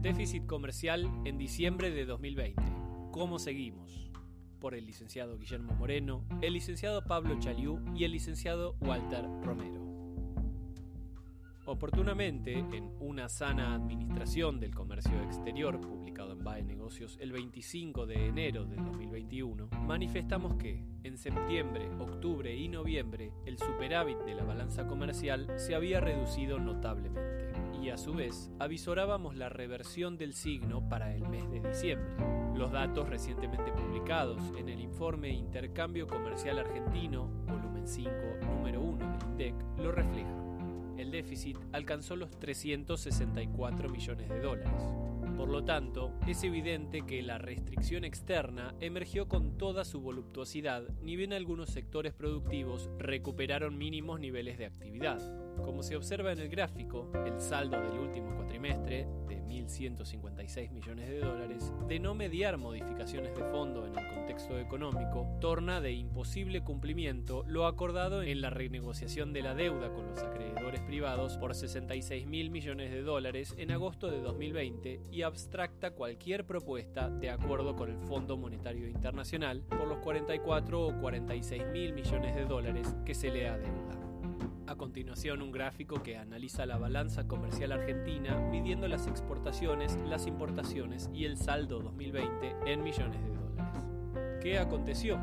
Déficit comercial en diciembre de 2020. ¿Cómo seguimos? por el licenciado Guillermo Moreno, el licenciado Pablo Chaliú y el licenciado Walter Romero. Oportunamente, en Una sana administración del comercio exterior, publicado en BAE Negocios el 25 de enero de 2021, manifestamos que, en septiembre, octubre y noviembre, el superávit de la balanza comercial se había reducido notablemente, y a su vez avisorábamos la reversión del signo para el mes de diciembre. Los datos recientemente publicados en el informe Intercambio Comercial Argentino, volumen 5, número 1 del INDEC, lo reflejan el déficit alcanzó los 364 millones de dólares. Por lo tanto, es evidente que la restricción externa emergió con toda su voluptuosidad, ni bien algunos sectores productivos recuperaron mínimos niveles de actividad. Como se observa en el gráfico, el saldo del último cuatrimestre, de 1.156 millones de dólares, de no mediar modificaciones de fondo en el contexto económico, torna de imposible cumplimiento lo acordado en la renegociación de la deuda con los acreedores privados por 66 mil millones de dólares en agosto de 2020 y abstracta cualquier propuesta de acuerdo con el Fondo Monetario Internacional por los 44 o 46 mil millones de dólares que se le adeuda. A continuación, un gráfico que analiza la balanza comercial argentina midiendo las exportaciones, las importaciones y el saldo 2020 en millones de dólares. ¿Qué aconteció?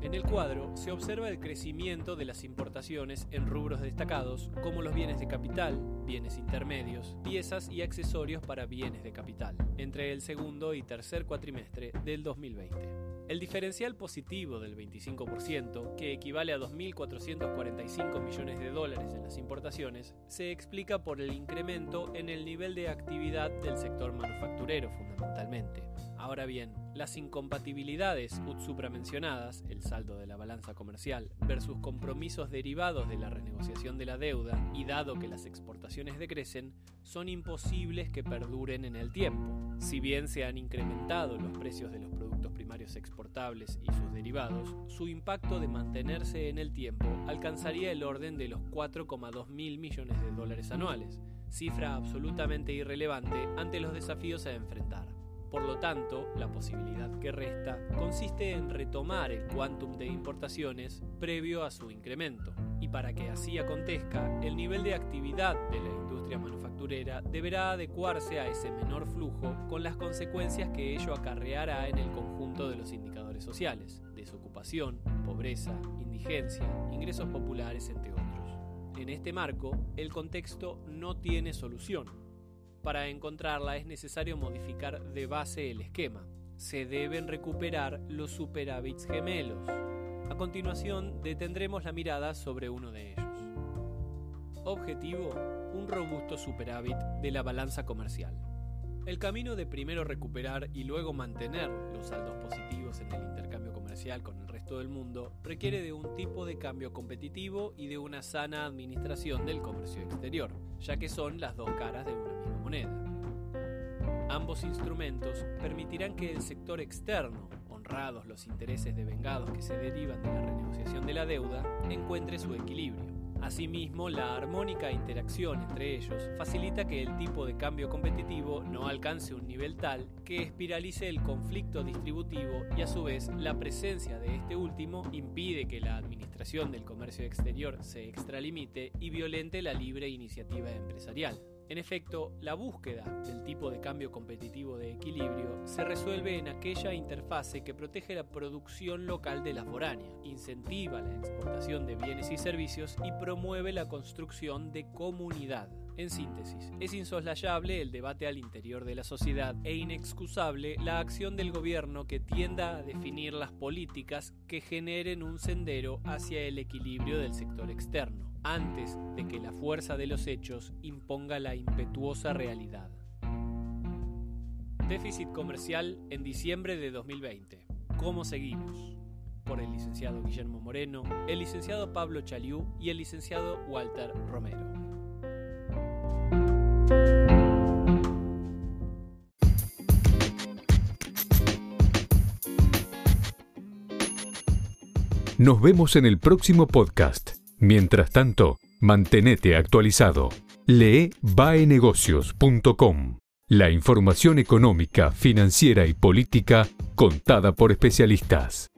En el cuadro se observa el crecimiento de las importaciones en rubros destacados como los bienes de capital, bienes intermedios, piezas y accesorios para bienes de capital, entre el segundo y tercer cuatrimestre del 2020. El diferencial positivo del 25%, que equivale a 2.445 millones de dólares en las importaciones, se explica por el incremento en el nivel de actividad del sector manufacturero fundamentalmente. Ahora bien, las incompatibilidades supramencionadas, el saldo de la balanza comercial, versus compromisos derivados de la renegociación de la deuda, y dado que las exportaciones decrecen, son imposibles que perduren en el tiempo. Si bien se han incrementado los precios de los productos primarios exportables y sus derivados, su impacto de mantenerse en el tiempo alcanzaría el orden de los 4,2 mil millones de dólares anuales, cifra absolutamente irrelevante ante los desafíos a enfrentar. Por lo tanto, la posibilidad que resta consiste en retomar el quantum de importaciones previo a su incremento. Y para que así acontezca, el nivel de actividad de la industria manufacturera deberá adecuarse a ese menor flujo con las consecuencias que ello acarreará en el conjunto de los indicadores sociales, desocupación, pobreza, indigencia, ingresos populares, entre otros. En este marco, el contexto no tiene solución para encontrarla es necesario modificar de base el esquema. Se deben recuperar los superávits gemelos. A continuación, detendremos la mirada sobre uno de ellos. Objetivo, un robusto superávit de la balanza comercial. El camino de primero recuperar y luego mantener los saldos positivos en el intercambio comercial con el resto del mundo requiere de un tipo de cambio competitivo y de una sana administración del comercio exterior, ya que son las dos caras de una misma Ambos instrumentos permitirán que el sector externo, honrados los intereses de vengados que se derivan de la renegociación de la deuda, encuentre su equilibrio. Asimismo, la armónica interacción entre ellos facilita que el tipo de cambio competitivo no alcance un nivel tal que espiralice el conflicto distributivo y a su vez la presencia de este último impide que la administración del comercio exterior se extralimite y violente la libre iniciativa empresarial. En efecto, la búsqueda del tipo de cambio competitivo de equilibrio se resuelve en aquella interfase que protege la producción local de la foránea, incentiva la exportación de bienes y servicios y promueve la construcción de comunidad. En síntesis, es insoslayable el debate al interior de la sociedad e inexcusable la acción del gobierno que tienda a definir las políticas que generen un sendero hacia el equilibrio del sector externo antes de que la fuerza de los hechos imponga la impetuosa realidad. Déficit comercial en diciembre de 2020. ¿Cómo seguimos? Por el licenciado Guillermo Moreno, el licenciado Pablo Chaliú y el licenciado Walter Romero. Nos vemos en el próximo podcast. Mientras tanto, mantenete actualizado. Lee baenegocios.com. La información económica, financiera y política contada por especialistas.